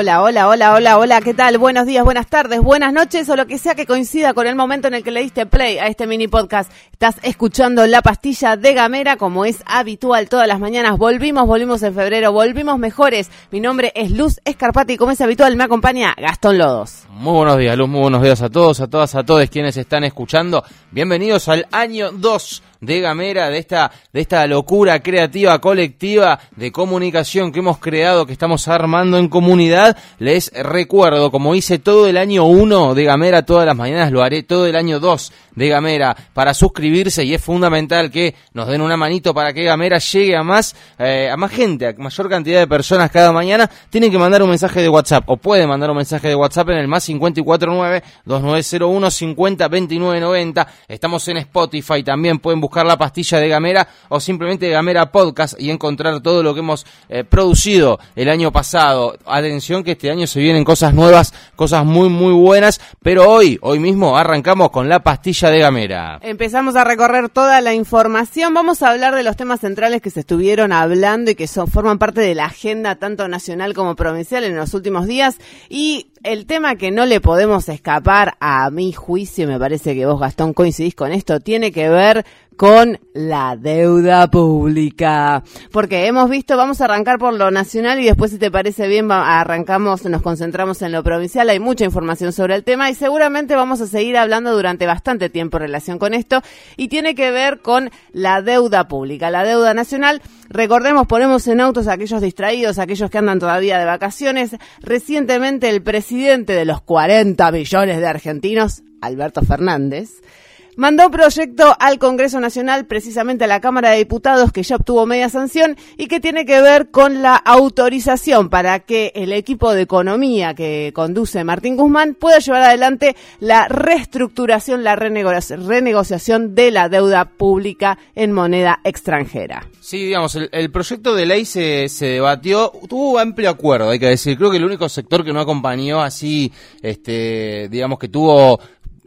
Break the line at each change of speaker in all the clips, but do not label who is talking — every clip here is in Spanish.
Hola, hola, hola, hola, hola, ¿qué tal? Buenos días, buenas tardes, buenas noches o lo que sea que coincida con el momento en el que le diste play a este mini podcast. Estás escuchando La Pastilla de Gamera como es habitual todas las mañanas. Volvimos, volvimos en febrero, volvimos mejores. Mi nombre es Luz Escarpati y como es habitual me acompaña Gastón Lodos.
Muy buenos días, Luz, muy buenos días a todos, a todas, a todos quienes están escuchando. Bienvenidos al año 2 de Gamera, de esta, de esta locura creativa, colectiva de comunicación que hemos creado, que estamos armando en comunidad. Les recuerdo, como hice todo el año 1 de Gamera todas las mañanas, lo haré todo el año 2 de Gamera para suscribirse y es fundamental que nos den una manito para que Gamera llegue a más, eh, a más gente, a mayor cantidad de personas cada mañana. Tienen que mandar un mensaje de WhatsApp o pueden mandar un mensaje de WhatsApp en el más 549 2901 502990. Estamos en Spotify también, pueden buscar la pastilla de Gamera o simplemente Gamera Podcast y encontrar todo lo que hemos eh, producido el año pasado. Atención que este año se vienen cosas nuevas, cosas muy muy buenas, pero hoy, hoy mismo arrancamos con la pastilla de Gamera.
Empezamos a recorrer toda la información. Vamos a hablar de los temas centrales que se estuvieron hablando y que son, forman parte de la agenda tanto nacional como provincial en los últimos días. Y el tema que no le podemos escapar a mi juicio, me parece que vos Gastón coincidís con esto, tiene que ver con la deuda pública. Porque hemos visto, vamos a arrancar por lo nacional y después si te parece bien arrancamos, nos concentramos en lo provincial. Hay mucha información sobre el tema y seguramente vamos a seguir hablando durante bastante tiempo en relación con esto y tiene que ver con la deuda pública, la deuda nacional. Recordemos, ponemos en autos a aquellos distraídos, aquellos que andan todavía de vacaciones. Recientemente el presidente de los 40 millones de argentinos, Alberto Fernández, mandó proyecto al Congreso Nacional, precisamente a la Cámara de Diputados, que ya obtuvo media sanción y que tiene que ver con la autorización para que el equipo de economía que conduce Martín Guzmán pueda llevar adelante la reestructuración, la renegociación de la deuda pública en moneda extranjera.
Sí, digamos, el, proyecto de ley se, se, debatió, tuvo amplio acuerdo, hay que decir. Creo que el único sector que no acompañó así, este, digamos que tuvo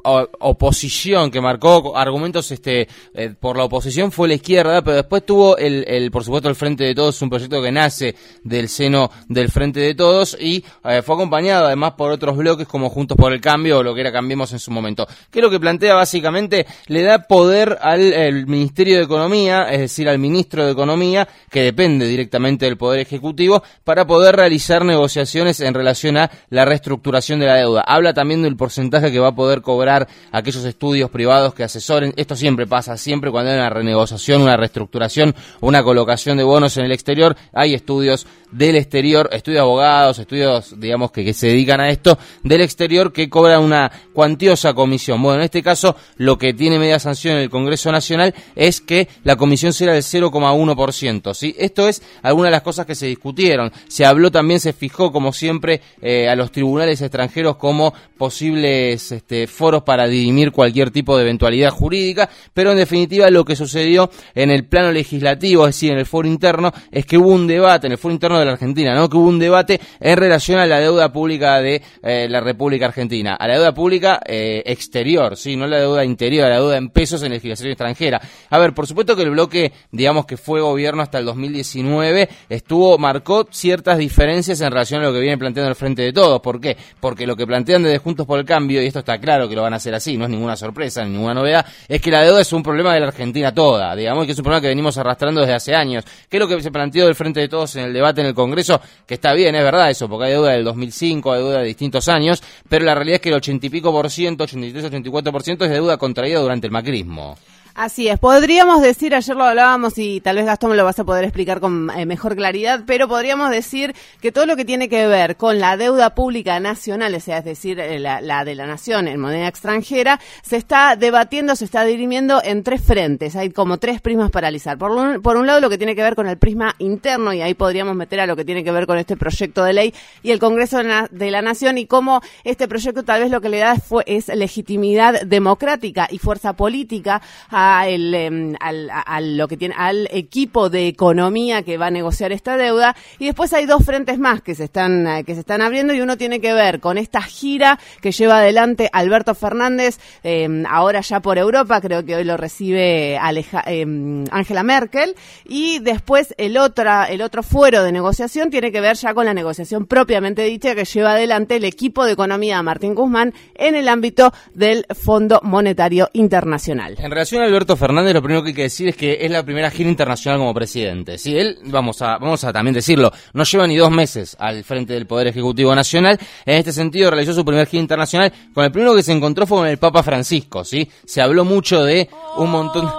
oposición que marcó argumentos este eh, por la oposición fue la izquierda, pero después tuvo el, el, por supuesto el Frente de Todos, un proyecto que nace del seno del Frente de Todos y eh, fue acompañado además por otros bloques como Juntos por el Cambio o lo que era Cambiemos en su momento. Que lo que plantea básicamente le da poder al Ministerio de Economía, es decir, al Ministro de Economía, que depende directamente del Poder Ejecutivo, para poder realizar negociaciones en relación a la reestructuración de la deuda. Habla también del porcentaje que va a poder cobrar aquellos estudios privados que asesoren. Esto siempre pasa, siempre cuando hay una renegociación, una reestructuración, una colocación de bonos en el exterior, hay estudios del exterior, estudios de abogados, estudios, digamos, que, que se dedican a esto, del exterior que cobran una cuantiosa comisión. Bueno, en este caso, lo que tiene media sanción en el Congreso Nacional es que la comisión será del 0,1%. ¿sí? Esto es alguna de las cosas que se discutieron. Se habló también, se fijó, como siempre, eh, a los tribunales extranjeros como posibles este, foros para dirimir cualquier tipo de eventualidad jurídica, pero en definitiva lo que sucedió en el plano legislativo, es decir, en el foro interno, es que hubo un debate, en el foro interno de la Argentina, ¿no? Que hubo un debate en relación a la deuda pública de eh, la República Argentina, a la deuda pública eh, exterior, sí, no la deuda interior, la deuda en pesos en legislación extranjera. A ver, por supuesto que el bloque, digamos que fue gobierno hasta el 2019, estuvo, marcó ciertas diferencias en relación a lo que viene planteando el Frente de Todos. ¿Por qué? Porque lo que plantean desde Juntos por el Cambio, y esto está claro que lo van a hacer así, no es ninguna sorpresa, ninguna novedad, es que la deuda es un problema de la Argentina toda, digamos que es un problema que venimos arrastrando desde hace años. ¿Qué es lo que se planteó del Frente de Todos en el debate en el Congreso? Que está bien, es verdad eso, porque hay deuda del 2005, hay deuda de distintos años, pero la realidad es que el 80 y pico por ciento, 83, 84 por ciento es de deuda contraída durante el macrismo.
Así es, podríamos decir, ayer lo hablábamos y tal vez Gastón me lo vas a poder explicar con eh, mejor claridad, pero podríamos decir que todo lo que tiene que ver con la deuda pública nacional, o sea, es decir, eh, la, de la nación en moneda extranjera, se está debatiendo, se está dirimiendo en tres frentes, hay como tres prismas para analizar. Por un, por un lado, lo que tiene que ver con el prisma interno, y ahí podríamos meter a lo que tiene que ver con este proyecto de ley y el Congreso de la, Nación, y cómo este proyecto tal vez lo que le da fue, es legitimidad democrática y fuerza política a em, al, lo que tiene, al equipo de economía que va a negociar esta deuda. Y después hay dos frentes más que se están, eh, que se están abriendo y uno tiene que ver con esta gira que lleva adelante Alberto Fernández, em, ahora ya por Europa, creo que hoy lo recibe em, Angela Merkel. Y después el, otra, el otro fuero de negociación tiene que ver ya con la negociación propiamente dicha que lleva adelante el equipo de economía Martín Guzmán en el ámbito del Fondo Monetario Internacional.
En relación a Alberto Fernández, lo primero que hay que decir es que es la primera gira internacional como presidente. Si él, vamos a, vamos a también decirlo, no lleva ni dos meses al frente del Poder Ejecutivo Nacional. En este sentido, realizó su primer gira internacional. Con el primero que se encontró fue con el Papa Francisco, ¿sí? Se habló mucho de un montón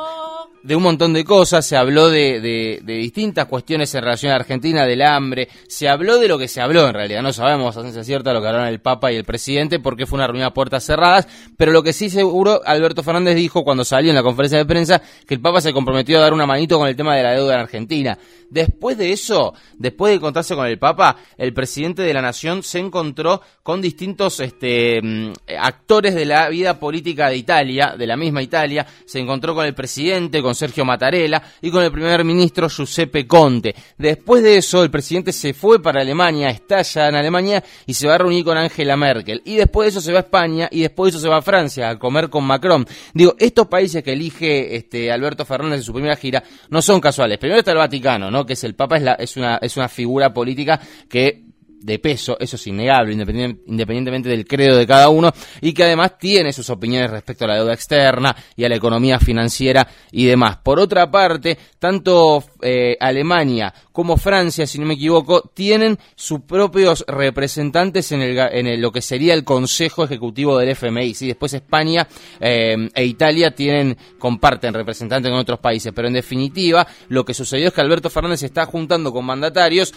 de un montón de cosas, se habló de, de, de, distintas cuestiones en relación a Argentina, del hambre, se habló de lo que se habló en realidad, no sabemos a ciencia cierta lo que hablaron el Papa y el presidente porque fue una reunión a puertas cerradas, pero lo que sí seguro Alberto Fernández dijo cuando salió en la conferencia de prensa que el Papa se comprometió a dar una manito con el tema de la deuda en Argentina. Después de eso, después de encontrarse con el Papa, el presidente de la Nación se encontró con distintos este, mm, actores de la vida política de Italia, de la misma Italia, se encontró con el presidente, con Sergio Mattarella y con el primer ministro Giuseppe Conte. Después de eso, el presidente se fue para Alemania, está ya en Alemania y se va a reunir con Angela Merkel. Y después de eso se va a España y después de eso se va a Francia a comer con Macron. Digo, estos países que elige este Alberto Fernández en su primera gira no son casuales. Primero está el Vaticano, ¿no? Que es el Papa, es, una, es una figura política que de peso, eso es innegable, independientemente del credo de cada uno, y que además tiene sus opiniones respecto a la deuda externa y a la economía financiera y demás. Por otra parte, tanto eh, Alemania como Francia, si no me equivoco, tienen sus propios representantes en, el, en lo que sería el Consejo Ejecutivo del FMI. ¿sí? Después España eh, e Italia tienen, comparten representantes en otros países, pero en definitiva lo que sucedió es que Alberto Fernández se está juntando con mandatarios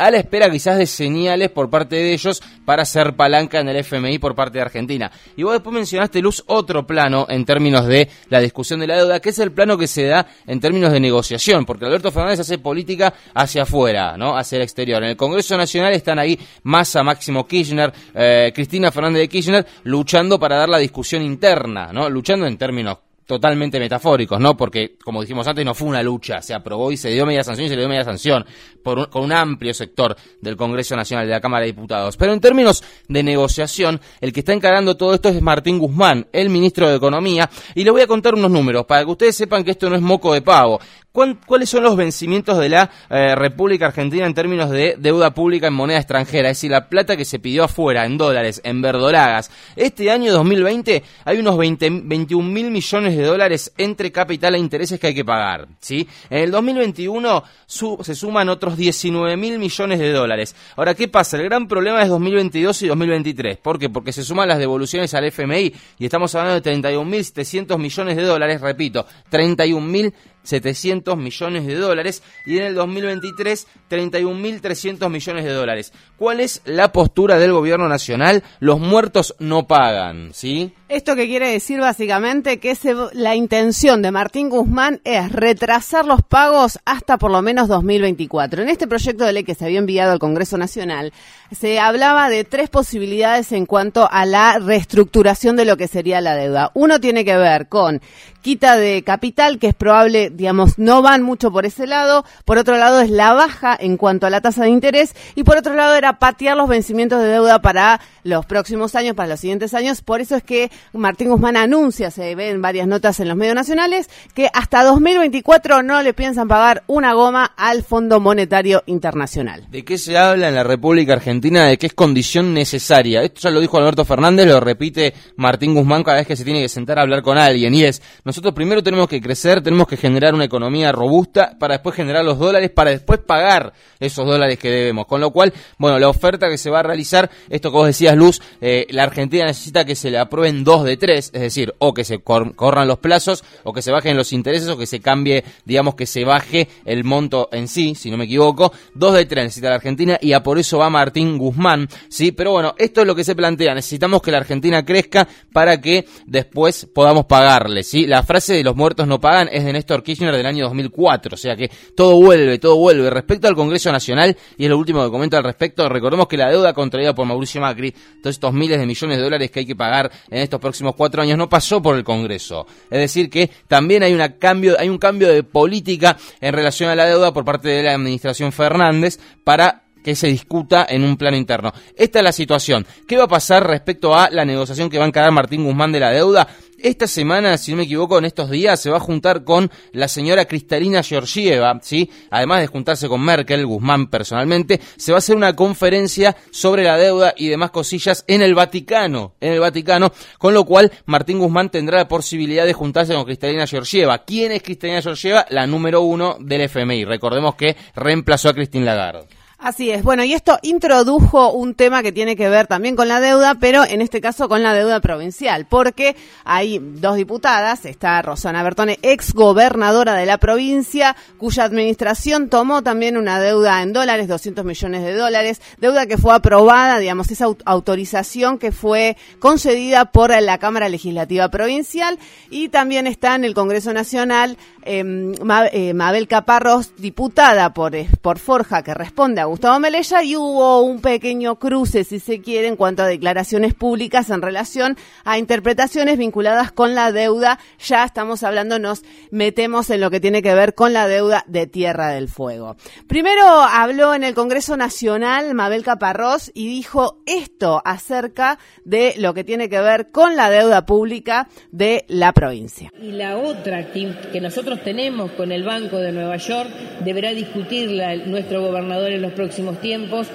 a la espera quizás de señales por parte de ellos para hacer palanca en el FMI por parte de Argentina. Y vos después mencionaste, Luz, otro plano en términos de la discusión de la deuda, que es el plano que se da en términos de negociación, porque Alberto Fernández hace política hacia afuera, ¿no? Hacia el exterior. En el Congreso Nacional están ahí Massa, Máximo Kirchner, eh, Cristina Fernández de Kirchner, luchando para dar la discusión interna, ¿no? Luchando en términos totalmente metafóricos, ¿no? Porque, como dijimos antes, no fue una lucha, se aprobó y se dio media sanción y se le dio media sanción por con un amplio sector del Congreso Nacional de la Cámara de Diputados. Pero en términos de negociación, el que está encarando todo esto es Martín Guzmán, el ministro de Economía, y le voy a contar unos números para que ustedes sepan que esto no es moco de pavo. ¿Cuáles son los vencimientos de la eh, República Argentina en términos de deuda pública en moneda extranjera? Es decir, la plata que se pidió afuera, en dólares, en verdolagas. Este año 2020 hay unos 21 mil millones de dólares entre capital e intereses que hay que pagar. ¿sí? En el 2021 se suman otros 19 mil millones de dólares. Ahora, ¿qué pasa? El gran problema es 2022 y 2023. ¿Por qué? Porque se suman las devoluciones al FMI y estamos hablando de 31.700 millones de dólares, repito, 31.000 700 millones de dólares y en el 2023 31.300 millones de dólares. ¿Cuál es la postura del gobierno nacional? Los muertos no pagan, ¿sí?
Esto que quiere decir básicamente que la intención de Martín Guzmán es retrasar los pagos hasta por lo menos 2024. En este proyecto de ley que se había enviado al Congreso Nacional se hablaba de tres posibilidades en cuanto a la reestructuración de lo que sería la deuda. Uno tiene que ver con quita de capital, que es probable, digamos, no van mucho por ese lado. Por otro lado es la baja en cuanto a la tasa de interés. Y por otro lado era patear los vencimientos de deuda para los próximos años, para los siguientes años. Por eso es que Martín Guzmán anuncia, se ven varias notas en los medios nacionales, que hasta 2024 no le piensan pagar una goma al Fondo Monetario Internacional.
¿De qué se habla en la República Argentina? ¿De qué es condición necesaria? Esto ya lo dijo Alberto Fernández, lo repite Martín Guzmán cada vez que se tiene que sentar a hablar con alguien. Y es, nosotros primero tenemos que crecer, tenemos que generar una economía robusta para después generar los dólares, para después pagar esos dólares que debemos. Con lo cual, bueno, la oferta que se va a realizar, esto que vos decías, Luz, eh, la Argentina necesita que se le aprueben dos de tres, es decir, o que se corran los plazos, o que se bajen los intereses, o que se cambie, digamos, que se baje el monto en sí, si no me equivoco. Dos de tres necesita la Argentina y a por eso va Martín Guzmán, ¿sí? Pero bueno, esto es lo que se plantea. Necesitamos que la Argentina crezca para que después podamos pagarle, ¿sí? La frase de los muertos no pagan es de Néstor Kirchner Kirchner del año 2004. O sea que todo vuelve, todo vuelve. Respecto al Congreso Nacional, y es lo último que comento al respecto, recordemos que la deuda contraída por Mauricio Macri, todos estos miles de millones de dólares que hay que pagar en estos próximos cuatro años, no pasó por el Congreso. Es decir, que también hay, una cambio, hay un cambio de política en relación a la deuda por parte de la administración Fernández para que se discuta en un plano interno. Esta es la situación. ¿Qué va a pasar respecto a la negociación que va a encarar Martín Guzmán de la deuda? Esta semana, si no me equivoco, en estos días se va a juntar con la señora Cristalina Georgieva, ¿sí? Además de juntarse con Merkel, Guzmán personalmente, se va a hacer una conferencia sobre la deuda y demás cosillas en el Vaticano, en el Vaticano, con lo cual Martín Guzmán tendrá la posibilidad de juntarse con Cristalina Georgieva. ¿Quién es Cristalina Georgieva? La número uno del FMI. Recordemos que reemplazó a Christine Lagarde.
Así es. Bueno, y esto introdujo un tema que tiene que ver también con la deuda, pero en este caso con la deuda provincial, porque hay dos diputadas, está Rosana Bertone, ex gobernadora de la provincia, cuya administración tomó también una deuda en dólares, 200 millones de dólares, deuda que fue aprobada, digamos, esa autorización que fue concedida por la Cámara Legislativa Provincial y también está en el Congreso Nacional em, eh, Mabel Caparros, diputada por, por Forja, que responde a Gustavo Melella y hubo un pequeño cruce, si se quiere, en cuanto a declaraciones públicas en relación a interpretaciones vinculadas con la deuda. Ya estamos hablando, nos metemos en lo que tiene que ver con la deuda de Tierra del Fuego. Primero habló en el Congreso Nacional Mabel Caparrós y dijo esto acerca de lo que tiene que ver con la deuda pública de la provincia.
Y la otra que, nosotros tenemos con el Banco de Nueva York deberá discutirla nuestro gobernador en los próximos tiempos,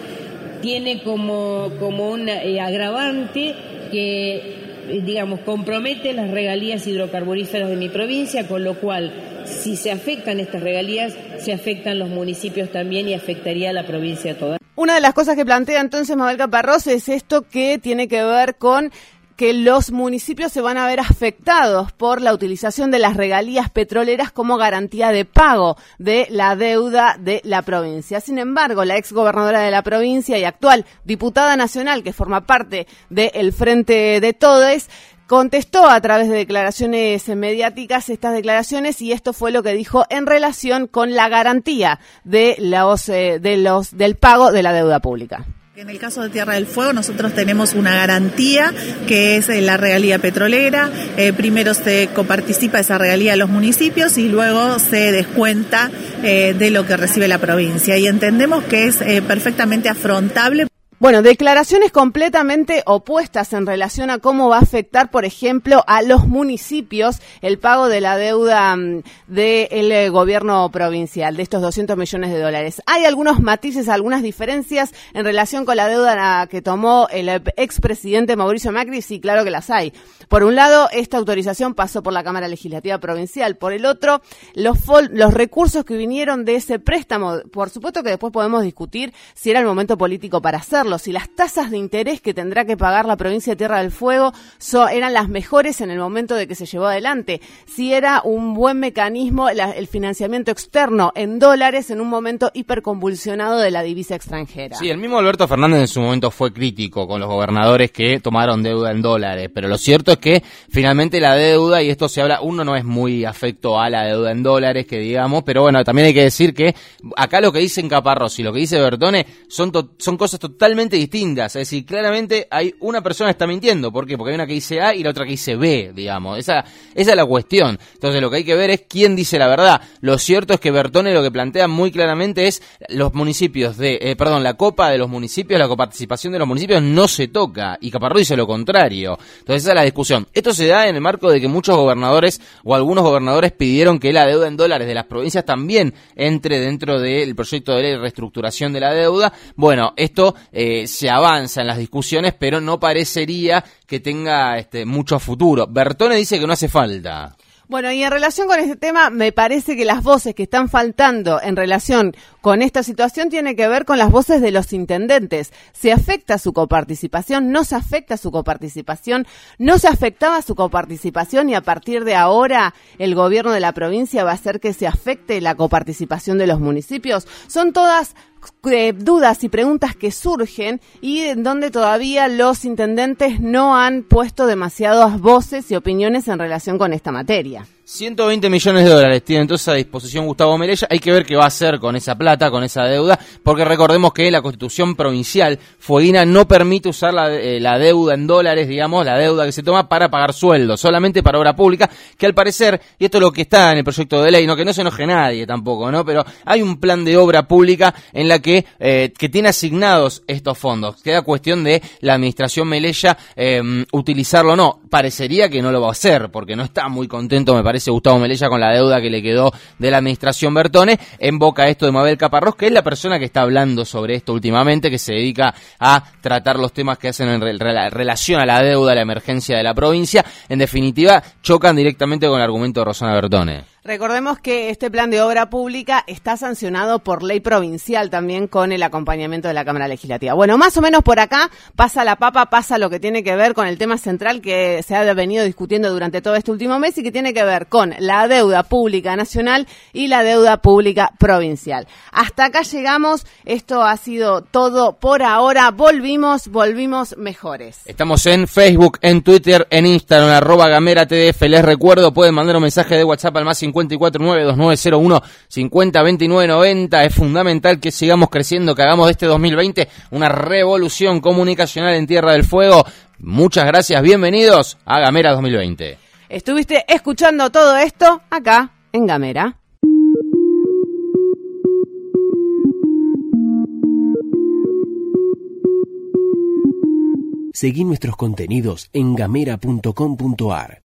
tiene como, como un eh, agravante que, eh, digamos, compromete las regalías hidrocarburíferas de mi provincia, con lo cual, si se afectan estas regalías, se afectan los municipios también y afectaría a la provincia toda.
Una de las cosas que plantea entonces Mabel Caparrós es esto que tiene que ver con que los municipios se van a ver afectados por la utilización de las regalías petroleras como garantía de pago de la deuda de la provincia. Sin embargo, la ex gobernadora de la provincia y actual diputada nacional que forma parte del Frente de Todes contestó a través de declaraciones mediáticas estas declaraciones y esto fue lo que dijo en relación con la garantía de los, eh, del pago de la deuda pública.
En el caso de Tierra del Fuego nosotros tenemos una garantía que es eh, la regalía petrolera. Eh, primero se coparticipa esa regalía a los municipios y luego se descuenta eh, de lo que recibe la provincia. Y entendemos que es perfectamente afrontable.
Bueno, declaraciones completamente opuestas en relación a cómo va a afectar, por ejemplo, a los municipios el pago de la deuda mm, del eh, gobierno provincial, de estos 200 millones de dólares. Hay algunos matices, algunas diferencias en relación con la deuda que tomó el eh, expresidente Mauricio Macri, sí, claro que las hay. Por un lado, esta autorización pasó por la Cámara Legislativa Provincial. Por el otro, los, los recursos que vinieron de ese préstamo, por supuesto que después podemos discutir si era el momento político para hacerlo si las tasas de interés que tendrá que pagar la provincia de Tierra del Fuego eran las mejores en el momento de que se llevó adelante, si era un buen mecanismo el financiamiento externo en dólares en un momento hiperconvulsionado de la divisa extranjera.
Sí, el mismo Alberto Fernández en su momento fue crítico con los gobernadores que tomaron deuda en dólares, pero lo cierto es que finalmente la deuda, y esto se habla, uno no es muy afecto a la deuda en dólares, que digamos, pero bueno, también hay que decir que acá lo que dicen Caparros y lo que dice Bertone son, son cosas totalmente distintas. Es decir, claramente hay una persona que está mintiendo. ¿Por qué? Porque hay una que dice A y la otra que dice B, digamos. Esa, esa es la cuestión. Entonces lo que hay que ver es quién dice la verdad. Lo cierto es que Bertone lo que plantea muy claramente es los municipios de, eh, perdón, la copa de los municipios, la coparticipación de los municipios no se toca. Y Caparrós dice lo contrario. Entonces esa es la discusión. Esto se da en el marco de que muchos gobernadores o algunos gobernadores pidieron que la deuda en dólares de las provincias también entre dentro del proyecto de ley de reestructuración de la deuda. Bueno, esto eh, se avanza en las discusiones, pero no parecería que tenga este, mucho futuro. Bertone dice que no hace falta.
Bueno, y en relación con este tema, me parece que las voces que están faltando en relación con esta situación tienen que ver con las voces de los intendentes. ¿Se afecta su coparticipación? ¿No se afecta su coparticipación? ¿No se afectaba su coparticipación y a partir de ahora el gobierno de la provincia va a hacer que se afecte la coparticipación de los municipios? Son todas eh, dudas y preguntas que surgen y en donde todavía los intendentes no han puesto demasiadas voces y opiniones en relación con esta materia.
120 millones de dólares tiene entonces a disposición Gustavo Melella. Hay que ver qué va a hacer con esa plata, con esa deuda, porque recordemos que la constitución provincial fueguina no permite usar la, eh, la, deuda en dólares, digamos, la deuda que se toma para pagar sueldos, solamente para obra pública, que al parecer, y esto es lo que está en el proyecto de ley, no que no se enoje nadie tampoco, ¿no? Pero hay un plan de obra pública en la que, eh, que tiene asignados estos fondos. Queda cuestión de la administración Melella eh, utilizarlo o no. Parecería que no lo va a hacer, porque no está muy contento, me parece Gustavo Melella con la deuda que le quedó de la administración Bertone, en boca esto de Mabel Caparrós, que es la persona que está hablando sobre esto últimamente, que se dedica a tratar los temas que hacen en relación a la deuda, a la emergencia de la provincia. En definitiva, chocan directamente con el argumento de Rosana Bertone.
Recordemos que este plan de obra pública está sancionado por ley provincial también con el acompañamiento de la Cámara Legislativa. Bueno, más o menos por acá pasa la papa, pasa lo que tiene que ver con el tema central que se ha venido discutiendo durante todo este último mes y que tiene que ver con la deuda pública nacional y la deuda pública provincial. Hasta acá llegamos, esto ha sido todo por ahora, volvimos, volvimos mejores.
Estamos en Facebook, en Twitter, en Instagram, arroba gamera TDF, les recuerdo, pueden mandar un mensaje de WhatsApp al más 5492901 502990. Es fundamental que sigamos creciendo, que hagamos de este 2020 una revolución comunicacional en Tierra del Fuego. Muchas gracias, bienvenidos a Gamera 2020.
Estuviste escuchando todo esto acá en Gamera.
Seguí nuestros contenidos en gamera.com.ar.